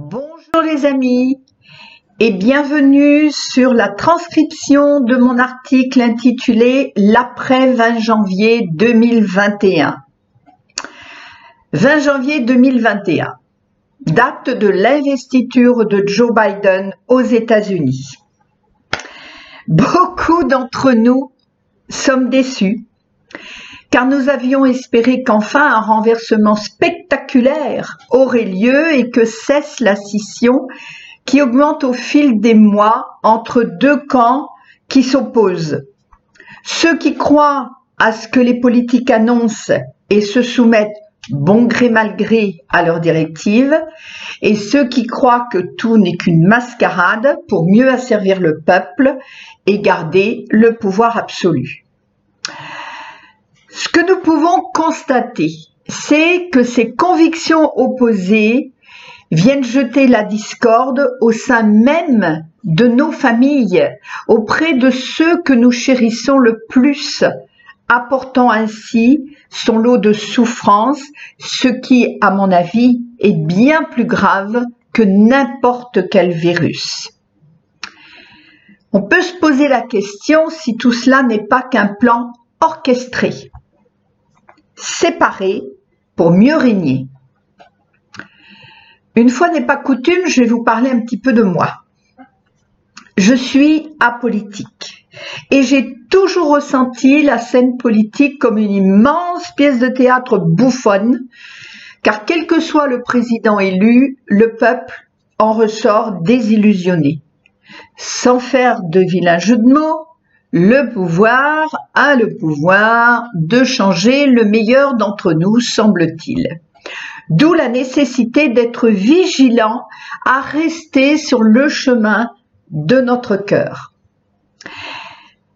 Bonjour les amis et bienvenue sur la transcription de mon article intitulé L'après 20 janvier 2021. 20 janvier 2021, date de l'investiture de Joe Biden aux États-Unis. Beaucoup d'entre nous sommes déçus car nous avions espéré qu'enfin un renversement spectaculaire aurait lieu et que cesse la scission qui augmente au fil des mois entre deux camps qui s'opposent. Ceux qui croient à ce que les politiques annoncent et se soumettent bon gré mal gré à leurs directives, et ceux qui croient que tout n'est qu'une mascarade pour mieux asservir le peuple et garder le pouvoir absolu. Ce que nous pouvons constater, c'est que ces convictions opposées viennent jeter la discorde au sein même de nos familles, auprès de ceux que nous chérissons le plus, apportant ainsi son lot de souffrance, ce qui, à mon avis, est bien plus grave que n'importe quel virus. On peut se poser la question si tout cela n'est pas qu'un plan orchestré séparés pour mieux régner. Une fois n'est pas coutume, je vais vous parler un petit peu de moi. Je suis apolitique et j'ai toujours ressenti la scène politique comme une immense pièce de théâtre bouffonne, car quel que soit le président élu, le peuple en ressort désillusionné. Sans faire de vilains jeux de mots, le pouvoir a le pouvoir de changer le meilleur d'entre nous, semble-t-il. D'où la nécessité d'être vigilant à rester sur le chemin de notre cœur.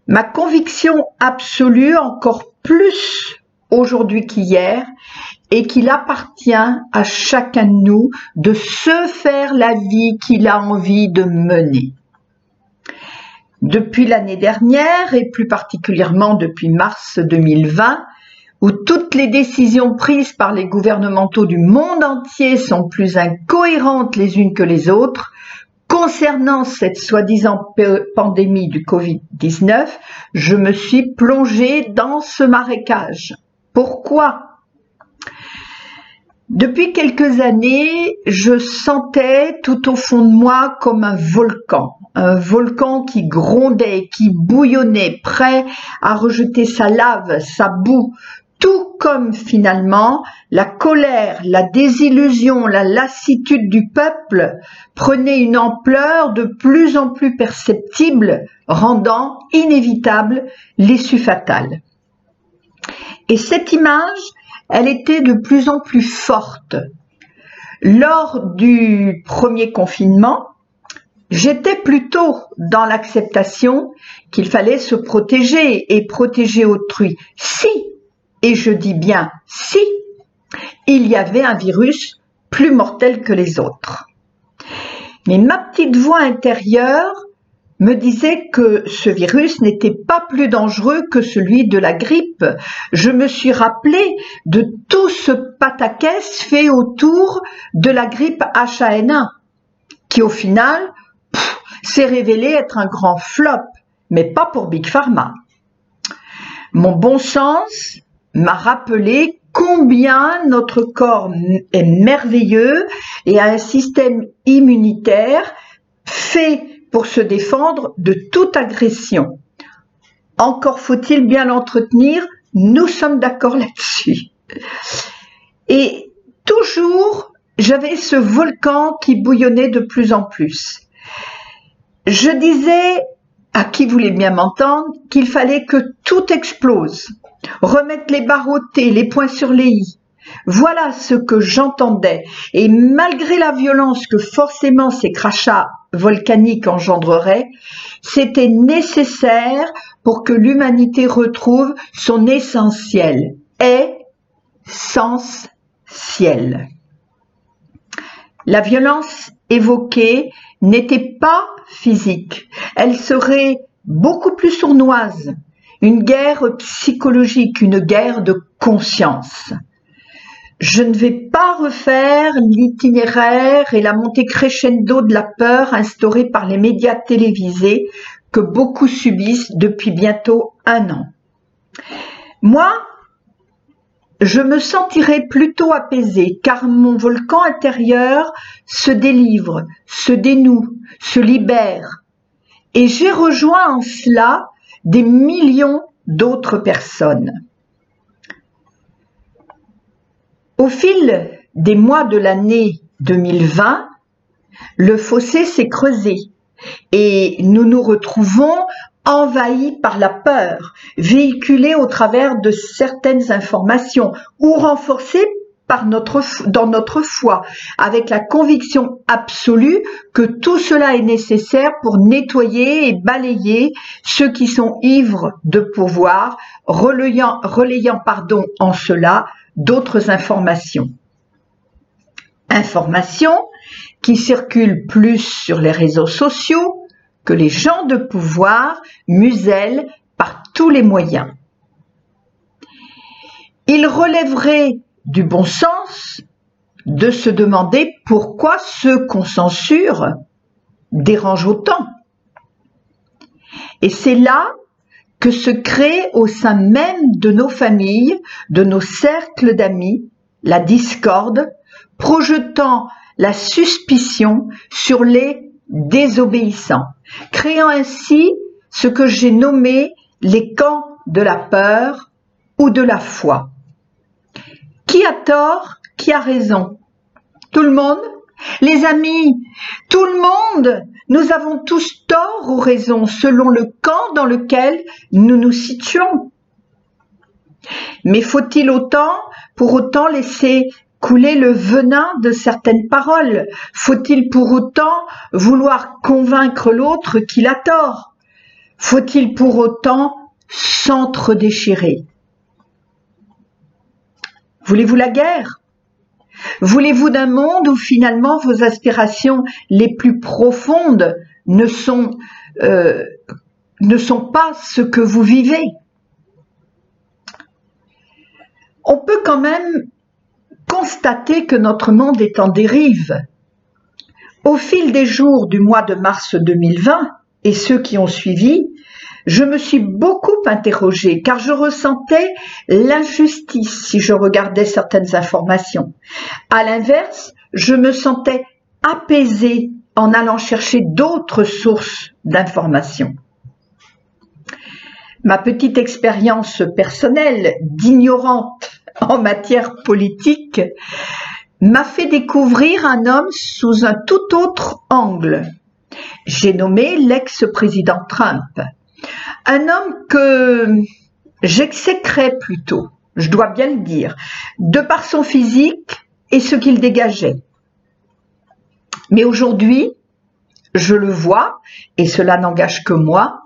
Ma conviction absolue, encore plus aujourd'hui qu'hier, est qu'il appartient à chacun de nous de se faire la vie qu'il a envie de mener. Depuis l'année dernière et plus particulièrement depuis mars 2020, où toutes les décisions prises par les gouvernementaux du monde entier sont plus incohérentes les unes que les autres, concernant cette soi-disant pandémie du Covid-19, je me suis plongée dans ce marécage. Pourquoi? Depuis quelques années, je sentais tout au fond de moi comme un volcan, un volcan qui grondait, qui bouillonnait, prêt à rejeter sa lave, sa boue, tout comme finalement la colère, la désillusion, la lassitude du peuple prenaient une ampleur de plus en plus perceptible, rendant inévitable l'issue fatale. Et cette image, elle était de plus en plus forte. Lors du premier confinement, j'étais plutôt dans l'acceptation qu'il fallait se protéger et protéger autrui. Si, et je dis bien si, il y avait un virus plus mortel que les autres. Mais ma petite voix intérieure me disait que ce virus n'était pas plus dangereux que celui de la grippe. Je me suis rappelé de tout ce pataquès fait autour de la grippe H1N1, qui au final s'est révélé être un grand flop, mais pas pour Big Pharma. Mon bon sens m'a rappelé combien notre corps est merveilleux et a un système immunitaire fait pour se défendre de toute agression. Encore faut-il bien l'entretenir, nous sommes d'accord là-dessus. Et toujours, j'avais ce volcan qui bouillonnait de plus en plus. Je disais à qui voulait bien m'entendre qu'il fallait que tout explose, remettre les barres au T, les points sur les i, voilà ce que j'entendais. Et malgré la violence que forcément ces crachats volcaniques engendreraient, c'était nécessaire pour que l'humanité retrouve son essentiel. Essentiel. La violence évoquée n'était pas physique. Elle serait beaucoup plus sournoise. Une guerre psychologique, une guerre de conscience. je ne vais pas refaire l'itinéraire et la montée crescendo de la peur instaurée par les médias télévisés que beaucoup subissent depuis bientôt un an. Moi, je me sentirai plutôt apaisée car mon volcan intérieur se délivre, se dénoue, se libère. Et j'ai rejoint en cela des millions d'autres personnes. Au fil des mois de l'année 2020, le fossé s'est creusé et nous nous retrouvons envahis par la peur, véhiculés au travers de certaines informations ou renforcés par notre, dans notre foi, avec la conviction absolue que tout cela est nécessaire pour nettoyer et balayer ceux qui sont ivres de pouvoir, relayant, relayant pardon, en cela d'autres informations. Informations qui circulent plus sur les réseaux sociaux que les gens de pouvoir musellent par tous les moyens. Il relèverait du bon sens de se demander pourquoi ceux qu'on censure dérangent autant. Et c'est là que se crée au sein même de nos familles, de nos cercles d'amis, la discorde, projetant la suspicion sur les désobéissants, créant ainsi ce que j'ai nommé les camps de la peur ou de la foi. Qui a tort Qui a raison? Tout le monde? Les amis Tout le monde nous avons tous tort ou raison selon le camp dans lequel nous nous situons. Mais faut-il autant, pour autant, laisser couler le venin de certaines paroles? Faut-il pour autant vouloir convaincre l'autre qu'il a tort? Faut-il pour autant s'entre-déchirer? Voulez-vous la guerre? Voulez-vous d'un monde où finalement vos aspirations les plus profondes ne sont, euh, pas ce que vous vivez? On peut quand même constater que notre monde est en dérive. Au fil des jours du mois de mars 2020 et ceux qui ont suivi, je me suis beaucoup interrogée car je ressentais l'injustice si je regardais certaines informations. À l'inverse, je me sentais apaisée en allant chercher d'autres sources d'informations. Ma petite expérience personnelle d'ignorante en matière politique m'a fait découvrir un homme sous un tout autre angle. J'ai nommé l'ex-président Trump. Un homme que j'exécrais plutôt, je dois bien le dire, de par son physique et ce qu'il dégageait. Mais aujourd'hui, je le vois, et cela n'engage que moi,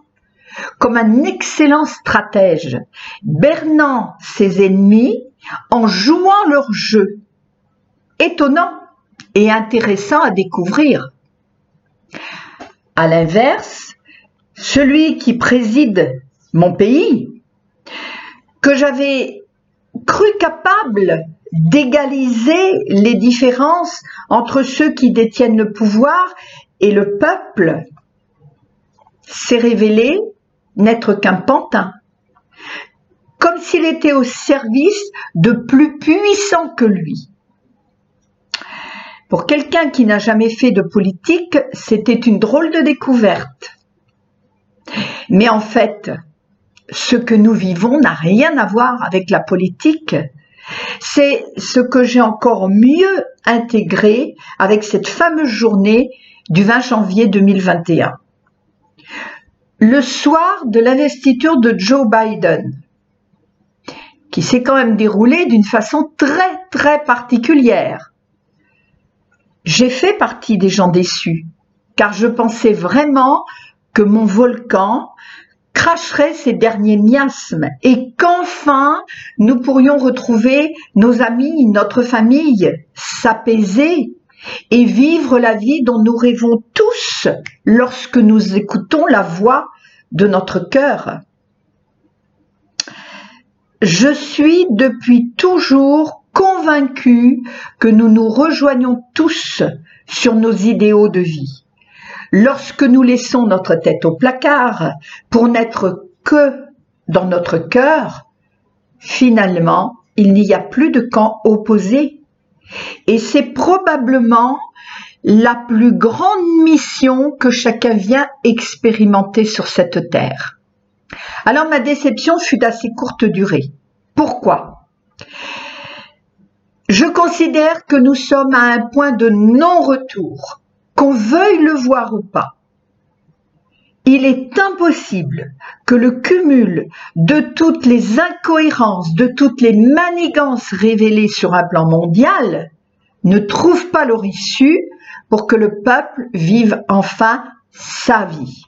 comme un excellent stratège, bernant ses ennemis en jouant leur jeu. Étonnant et intéressant à découvrir. À l'inverse, celui qui préside mon pays, que j'avais cru capable d'égaliser les différences entre ceux qui détiennent le pouvoir et le peuple, s'est révélé n'être qu'un pantin, comme s'il était au service de plus puissants que lui. Pour quelqu'un qui n'a jamais fait de politique, c'était une drôle de découverte. Mais en fait, ce que nous vivons n'a rien à voir avec la politique. C'est ce que j'ai encore mieux intégré avec cette fameuse journée du 20 janvier 2021. Le soir de l'investiture de Joe Biden, qui s'est quand même déroulée d'une façon très très particulière. J'ai fait partie des gens déçus, car je pensais vraiment que mon volcan cracherait ses derniers miasmes et qu'enfin nous pourrions retrouver nos amis, notre famille, s'apaiser et vivre la vie dont nous rêvons tous lorsque nous écoutons la voix de notre cœur. Je suis depuis toujours convaincu que nous nous rejoignons tous sur nos idéaux de vie. Lorsque nous laissons notre tête au placard pour n'être que dans notre cœur, finalement, il n'y a plus de camp opposé. Et c'est probablement la plus grande mission que chacun vient expérimenter sur cette terre. Alors ma déception fut d'assez courte durée. Pourquoi? Je considère que nous sommes à un point de non-retour, qu'on veuille le voir ou pas. Il est impossible que le cumul de toutes les incohérences, de toutes les manigances révélées sur un plan mondial ne trouve pas leur issue pour que le peuple vive enfin sa vie.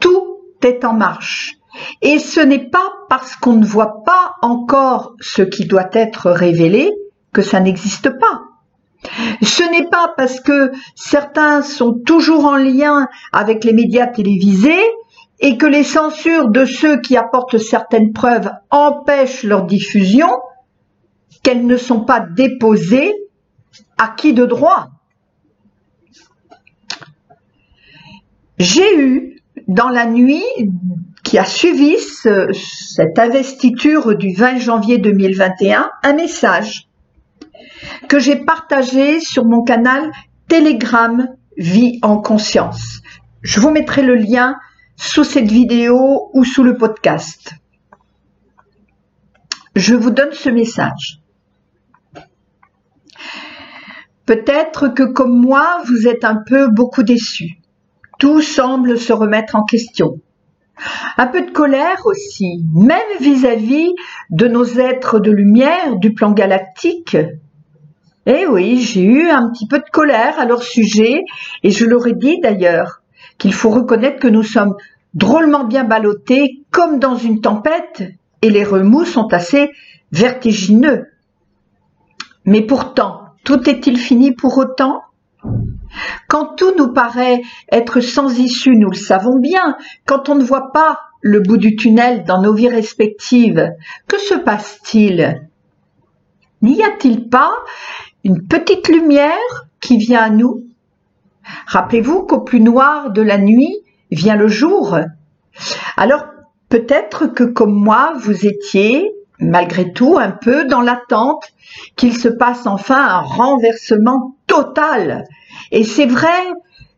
Tout est en marche. Et ce n'est pas parce qu'on ne voit pas encore ce qui doit être révélé que ça n'existe pas. Ce n'est pas parce que certains sont toujours en lien avec les médias télévisés et que les censures de ceux qui apportent certaines preuves empêchent leur diffusion qu'elles ne sont pas déposées à qui de droit. J'ai eu, dans la nuit qui a suivi cette investiture du 20 janvier 2021, un message que j'ai partagé sur mon canal Telegram Vie en conscience. Je vous mettrai le lien sous cette vidéo ou sous le podcast. Je vous donne ce message. Peut-être que comme moi, vous êtes un peu beaucoup déçus. Tout semble se remettre en question. Un peu de colère aussi, même vis-à-vis de nos êtres de lumière du plan galactique eh oui, j'ai eu un petit peu de colère à leur sujet, et je leur ai dit d'ailleurs qu'il faut reconnaître que nous sommes drôlement bien ballottés comme dans une tempête, et les remous sont assez vertigineux. Mais pourtant, tout est-il fini pour autant? Quand tout nous paraît être sans issue, nous le savons bien, quand on ne voit pas le bout du tunnel dans nos vies respectives, que se passe-t-il? N'y a-t-il pas une petite lumière qui vient à nous. Rappelez-vous qu'au plus noir de la nuit vient le jour. Alors peut-être que comme moi, vous étiez malgré tout un peu dans l'attente qu'il se passe enfin un renversement total. Et c'est vrai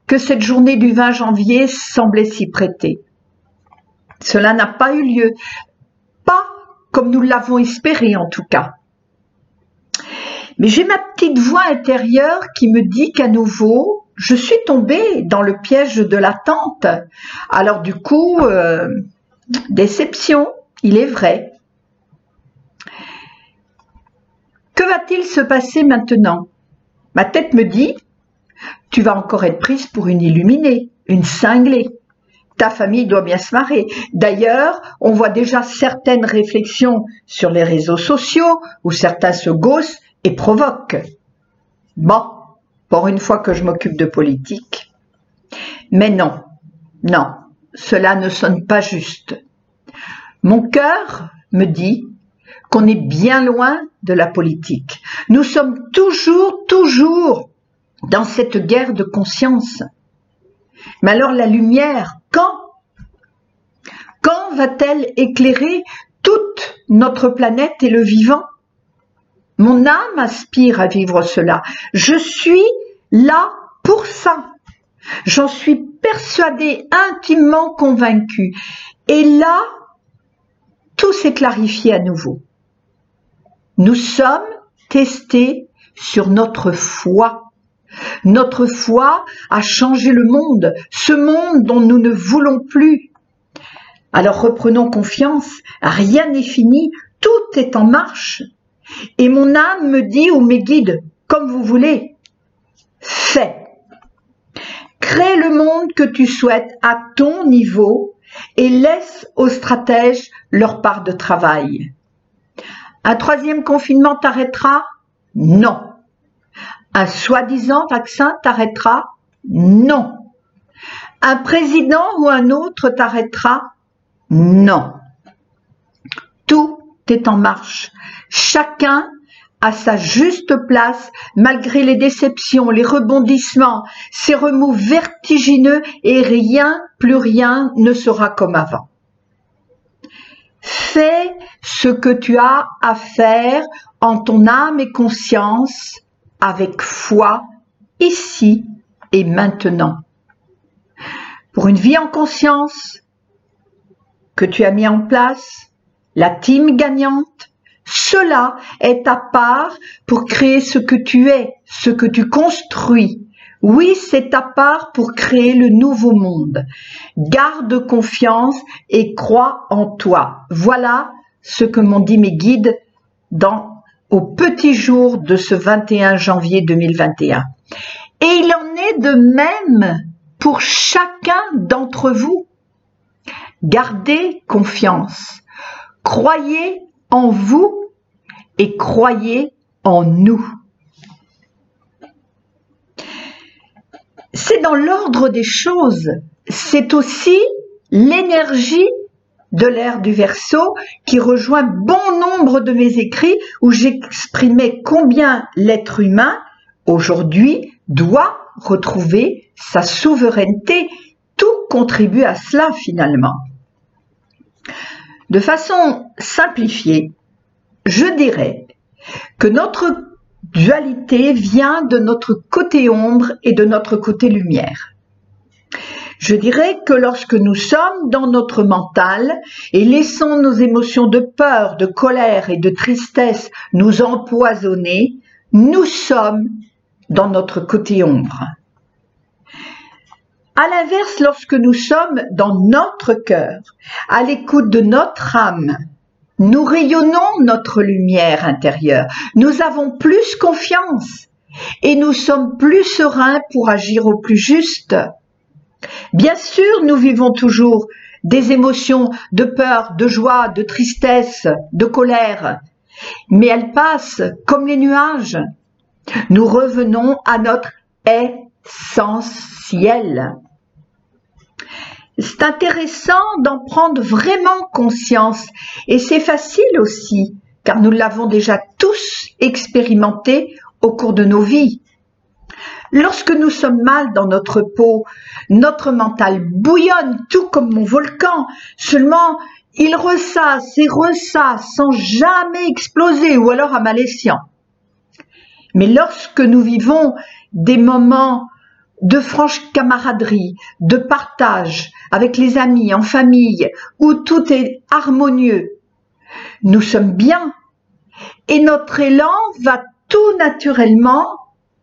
que cette journée du 20 janvier semblait s'y prêter. Cela n'a pas eu lieu, pas comme nous l'avons espéré en tout cas. Mais j'ai ma petite voix intérieure qui me dit qu'à nouveau, je suis tombée dans le piège de l'attente. Alors du coup, euh, déception, il est vrai. Que va-t-il se passer maintenant? Ma tête me dit, tu vas encore être prise pour une illuminée, une cinglée. Ta famille doit bien se marrer. D'ailleurs, on voit déjà certaines réflexions sur les réseaux sociaux où certains se gossent et provoque. Bon, pour une fois que je m'occupe de politique. Mais non, non, cela ne sonne pas juste. Mon cœur me dit qu'on est bien loin de la politique. Nous sommes toujours, toujours dans cette guerre de conscience. Mais alors la lumière, quand? Quand va-t-elle éclairer toute notre planète et le vivant? Mon âme aspire à vivre cela. Je suis là pour ça. J'en suis persuadée, intimement convaincue. Et là, tout s'est clarifié à nouveau. Nous sommes testés sur notre foi. Notre foi a changé le monde, ce monde dont nous ne voulons plus. Alors reprenons confiance, rien n'est fini, tout est en marche. Et mon âme me dit ou me guide, comme vous voulez, fais. Crée le monde que tu souhaites à ton niveau et laisse aux stratèges leur part de travail. Un troisième confinement t'arrêtera? Non. Un soi-disant vaccin t'arrêtera? Non. Un président ou un autre t'arrêtera? Non. Tout est en marche. Chacun à sa juste place malgré les déceptions, les rebondissements, ces remous vertigineux et rien, plus rien ne sera comme avant. Fais ce que tu as à faire en ton âme et conscience avec foi ici et maintenant. Pour une vie en conscience que tu as mis en place, la team gagnante, cela est ta part pour créer ce que tu es, ce que tu construis. Oui, c'est ta part pour créer le nouveau monde. Garde confiance et crois en toi. Voilà ce que m'ont dit mes guides au petit jour de ce 21 janvier 2021. Et il en est de même pour chacun d'entre vous. Gardez confiance. Croyez en vous et croyez en nous. C'est dans l'ordre des choses. C'est aussi l'énergie de l'ère du Verseau qui rejoint bon nombre de mes écrits où j'exprimais combien l'être humain aujourd'hui doit retrouver sa souveraineté. Tout contribue à cela finalement. De façon simplifiée, je dirais que notre dualité vient de notre côté ombre et de notre côté lumière. Je dirais que lorsque nous sommes dans notre mental et laissons nos émotions de peur, de colère et de tristesse nous empoisonner, nous sommes dans notre côté ombre. À l'inverse, lorsque nous sommes dans notre cœur, à l'écoute de notre âme, nous rayonnons notre lumière intérieure, nous avons plus confiance et nous sommes plus sereins pour agir au plus juste. Bien sûr, nous vivons toujours des émotions de peur, de joie, de tristesse, de colère, mais elles passent comme les nuages. Nous revenons à notre essentiel. C'est intéressant d'en prendre vraiment conscience et c'est facile aussi, car nous l'avons déjà tous expérimenté au cours de nos vies. Lorsque nous sommes mal dans notre peau, notre mental bouillonne tout comme mon volcan, seulement il ressasse et ressasse sans jamais exploser ou alors à escient. Mais lorsque nous vivons des moments de franche camaraderie, de partage avec les amis, en famille, où tout est harmonieux. Nous sommes bien et notre élan va tout naturellement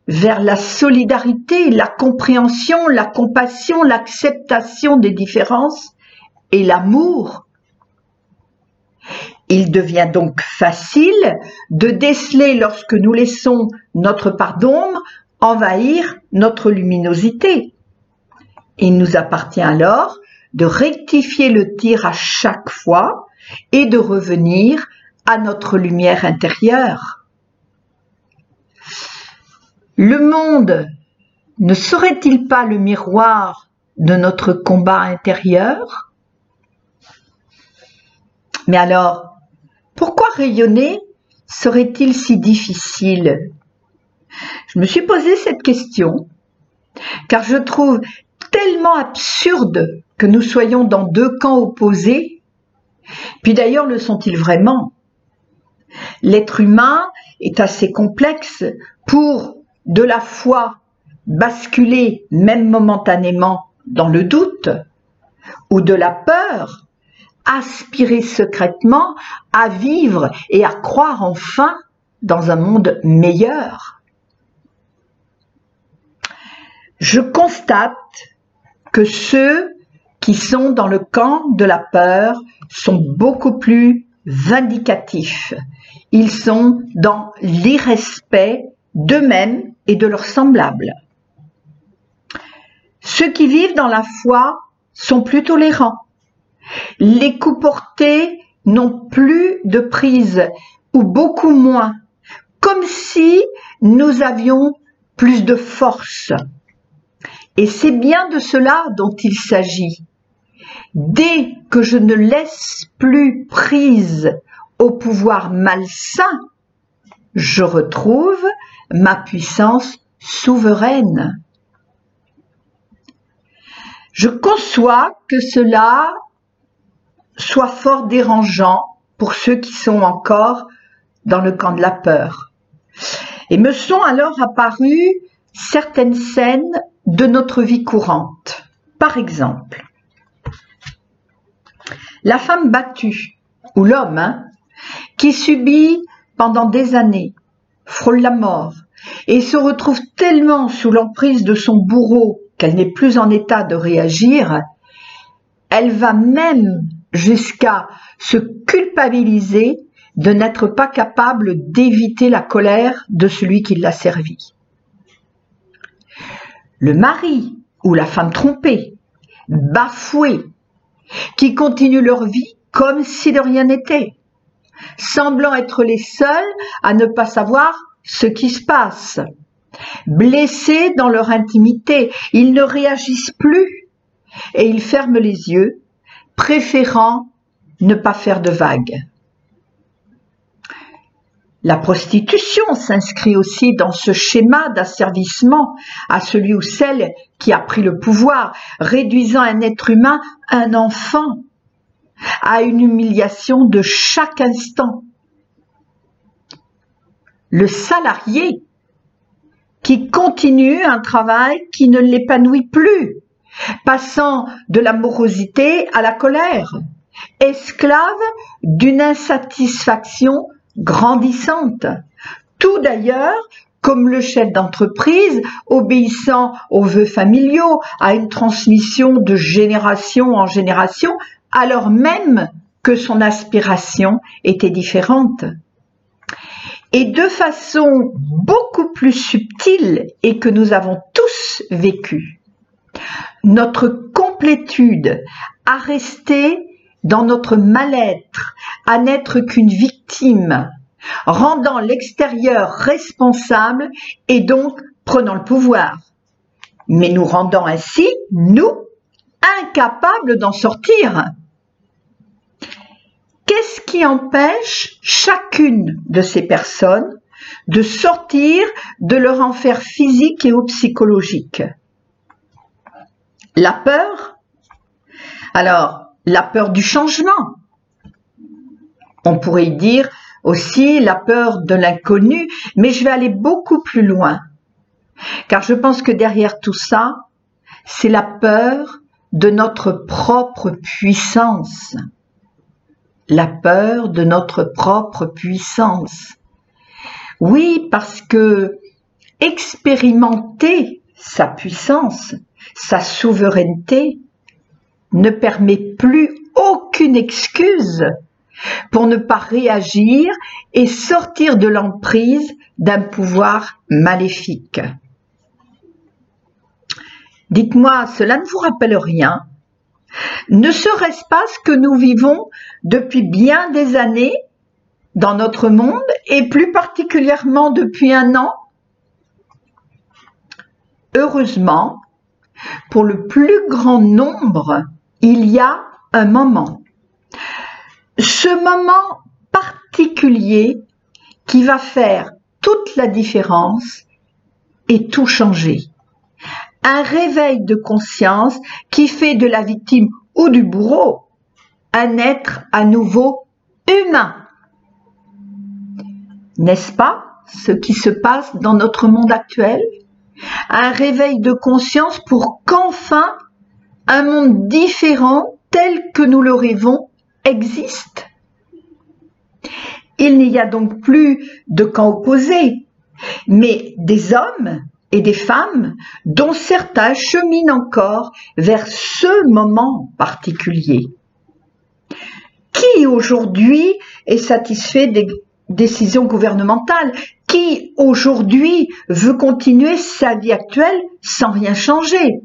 vers la solidarité, la compréhension, la compassion, l'acceptation des différences et l'amour. Il devient donc facile de déceler lorsque nous laissons notre part d'ombre envahir notre luminosité. Il nous appartient alors de rectifier le tir à chaque fois et de revenir à notre lumière intérieure. Le monde ne serait-il pas le miroir de notre combat intérieur? Mais alors, pourquoi rayonner serait-il si difficile? Je me suis posé cette question car je trouve tellement absurde que nous soyons dans deux camps opposés. Puis d'ailleurs, le sont-ils vraiment? L'être humain est assez complexe pour de la foi basculer même momentanément dans le doute ou de la peur aspirer secrètement à vivre et à croire enfin dans un monde meilleur. Je constate que ceux qui sont dans le camp de la peur sont beaucoup plus vindicatifs. Ils sont dans l'irrespect d'eux-mêmes et de leurs semblables. Ceux qui vivent dans la foi sont plus tolérants. Les coups portés n'ont plus de prise ou beaucoup moins, comme si nous avions plus de force. Et c'est bien de cela dont il s'agit. Dès que je ne laisse plus prise au pouvoir malsain, je retrouve ma puissance souveraine. Je conçois que cela soit fort dérangeant pour ceux qui sont encore dans le camp de la peur. Et me sont alors apparues certaines scènes de notre vie courante. Par exemple, la femme battue, ou l'homme, hein, qui subit pendant des années, frôle la mort, et se retrouve tellement sous l'emprise de son bourreau qu'elle n'est plus en état de réagir, elle va même jusqu'à se culpabiliser de n'être pas capable d'éviter la colère de celui qui l'a servi. Le mari ou la femme trompée, bafouée, qui continuent leur vie comme si de rien n'était, semblant être les seuls à ne pas savoir ce qui se passe. Blessés dans leur intimité, ils ne réagissent plus et ils ferment les yeux, préférant ne pas faire de vagues. La prostitution s'inscrit aussi dans ce schéma d'asservissement à celui ou celle qui a pris le pouvoir, réduisant un être humain, un enfant, à une humiliation de chaque instant. Le salarié qui continue un travail qui ne l'épanouit plus, passant de la morosité à la colère, esclave d'une insatisfaction grandissante. Tout d'ailleurs comme le chef d'entreprise, obéissant aux vœux familiaux, à une transmission de génération en génération, alors même que son aspiration était différente. Et de façon beaucoup plus subtile et que nous avons tous vécu. Notre complétude à rester dans notre mal-être, à n'être qu'une victime, rendant l'extérieur responsable et donc prenant le pouvoir, mais nous rendant ainsi, nous, incapables d'en sortir. Qu'est-ce qui empêche chacune de ces personnes de sortir de leur enfer physique et ou psychologique? La peur? Alors, la peur du changement. On pourrait dire aussi la peur de l'inconnu, mais je vais aller beaucoup plus loin. Car je pense que derrière tout ça, c'est la peur de notre propre puissance. La peur de notre propre puissance. Oui, parce que expérimenter sa puissance, sa souveraineté, ne permet plus aucune excuse pour ne pas réagir et sortir de l'emprise d'un pouvoir maléfique. Dites-moi, cela ne vous rappelle rien? Ne serait-ce pas ce que nous vivons depuis bien des années dans notre monde et plus particulièrement depuis un an? Heureusement, pour le plus grand nombre il y a un moment. Ce moment particulier qui va faire toute la différence et tout changer. Un réveil de conscience qui fait de la victime ou du bourreau un être à nouveau humain. N'est-ce pas ce qui se passe dans notre monde actuel? Un réveil de conscience pour qu'enfin un monde différent tel que nous le rêvons existe. Il n'y a donc plus de camps opposés, mais des hommes et des femmes dont certains cheminent encore vers ce moment particulier. Qui aujourd'hui est satisfait des décisions gouvernementales? Qui aujourd'hui veut continuer sa vie actuelle sans rien changer?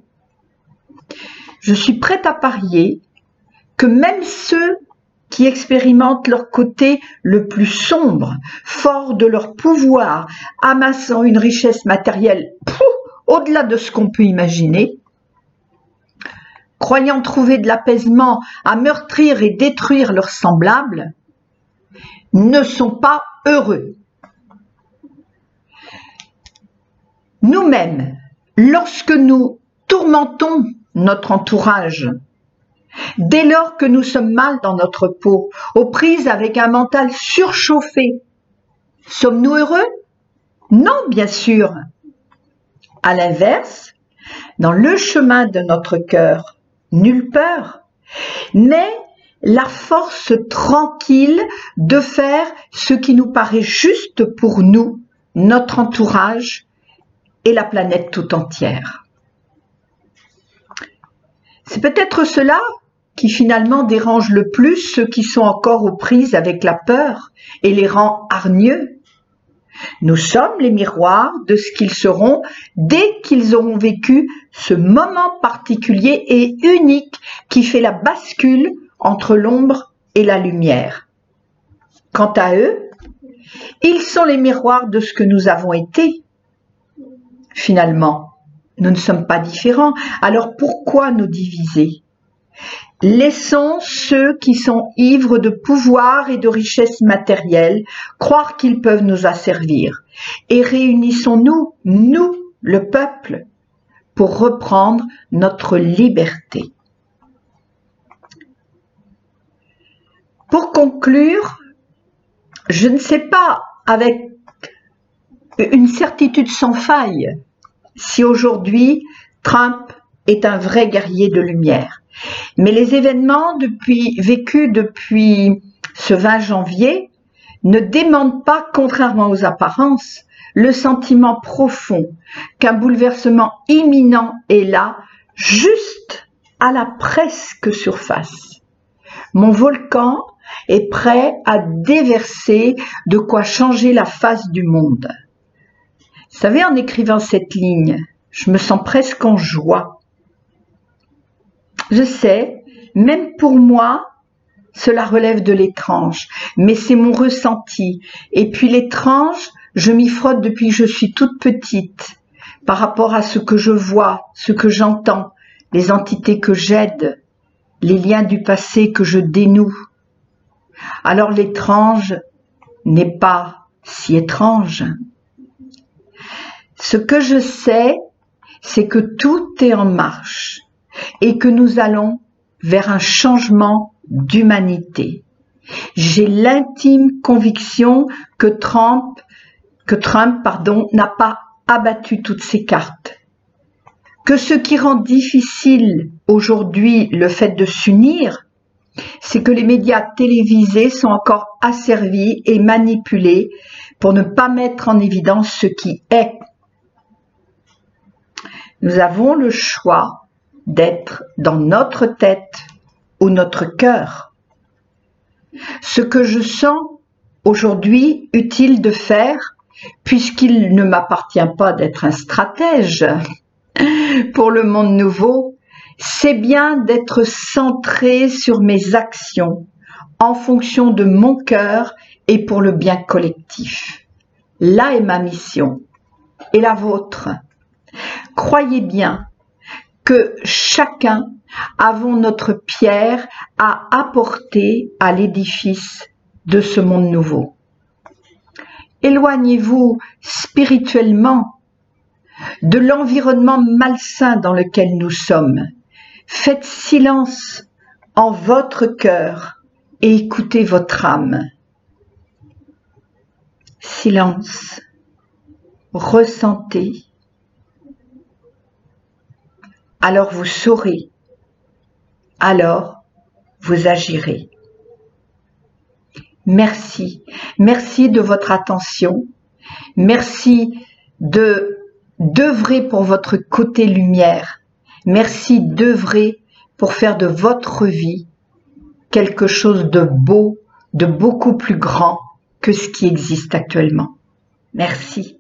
Je suis prête à parier que même ceux qui expérimentent leur côté le plus sombre, fort de leur pouvoir, amassant une richesse matérielle au-delà de ce qu'on peut imaginer, croyant trouver de l'apaisement à meurtrir et détruire leurs semblables, ne sont pas heureux. Nous-mêmes, lorsque nous tourmentons notre entourage, dès lors que nous sommes mal dans notre peau, aux prises avec un mental surchauffé, sommes-nous heureux? Non, bien sûr. À l'inverse, dans le chemin de notre cœur, nulle peur, mais la force tranquille de faire ce qui nous paraît juste pour nous, notre entourage et la planète tout entière. C'est peut-être cela qui finalement dérange le plus ceux qui sont encore aux prises avec la peur et les rend hargneux. Nous sommes les miroirs de ce qu'ils seront dès qu'ils auront vécu ce moment particulier et unique qui fait la bascule entre l'ombre et la lumière. Quant à eux, ils sont les miroirs de ce que nous avons été. Finalement, nous ne sommes pas différents, alors pourquoi nous diviser? Laissons ceux qui sont ivres de pouvoir et de richesse matérielle croire qu'ils peuvent nous asservir. Et réunissons-nous, nous, le peuple, pour reprendre notre liberté. Pour conclure, je ne sais pas avec une certitude sans faille si aujourd'hui Trump est un vrai guerrier de lumière. Mais les événements vécus depuis ce 20 janvier ne démentent pas, contrairement aux apparences, le sentiment profond qu'un bouleversement imminent est là, juste à la presque surface. Mon volcan est prêt à déverser de quoi changer la face du monde. Vous savez, en écrivant cette ligne, je me sens presque en joie. Je sais, même pour moi, cela relève de l'étrange, mais c'est mon ressenti. Et puis l'étrange, je m'y frotte depuis que je suis toute petite, par rapport à ce que je vois, ce que j'entends, les entités que j'aide, les liens du passé que je dénoue. Alors l'étrange n'est pas si étrange. Ce que je sais, c'est que tout est en marche et que nous allons vers un changement d'humanité. J'ai l'intime conviction que Trump, pardon, n'a pas abattu toutes ses cartes. Que ce qui rend difficile aujourd'hui le fait de s'unir, c'est que les médias télévisés sont encore asservis et manipulés pour ne pas mettre en évidence ce qui est. Nous avons le choix d'être dans notre tête ou notre cœur. Ce que je sens aujourd'hui utile de faire, puisqu'il ne m'appartient pas d'être un stratège pour le monde nouveau, c'est bien d'être centré sur mes actions en fonction de mon cœur et pour le bien collectif. Là est ma mission et la vôtre? Croyez bien que chacun avons notre pierre à apporter à l'édifice de ce monde nouveau. Éloignez-vous spirituellement de l'environnement malsain dans lequel nous sommes Faites silence en votre cœur et écoutez votre âme. Silence. Ressentez. Alors vous saurez. Alors vous agirez. Merci. Merci de votre attention. Merci de d'œuvrer pour votre côté lumière Merci d'œuvrer pour faire de votre vie quelque chose de beau, de beaucoup plus grand que ce qui existe actuellement. Merci.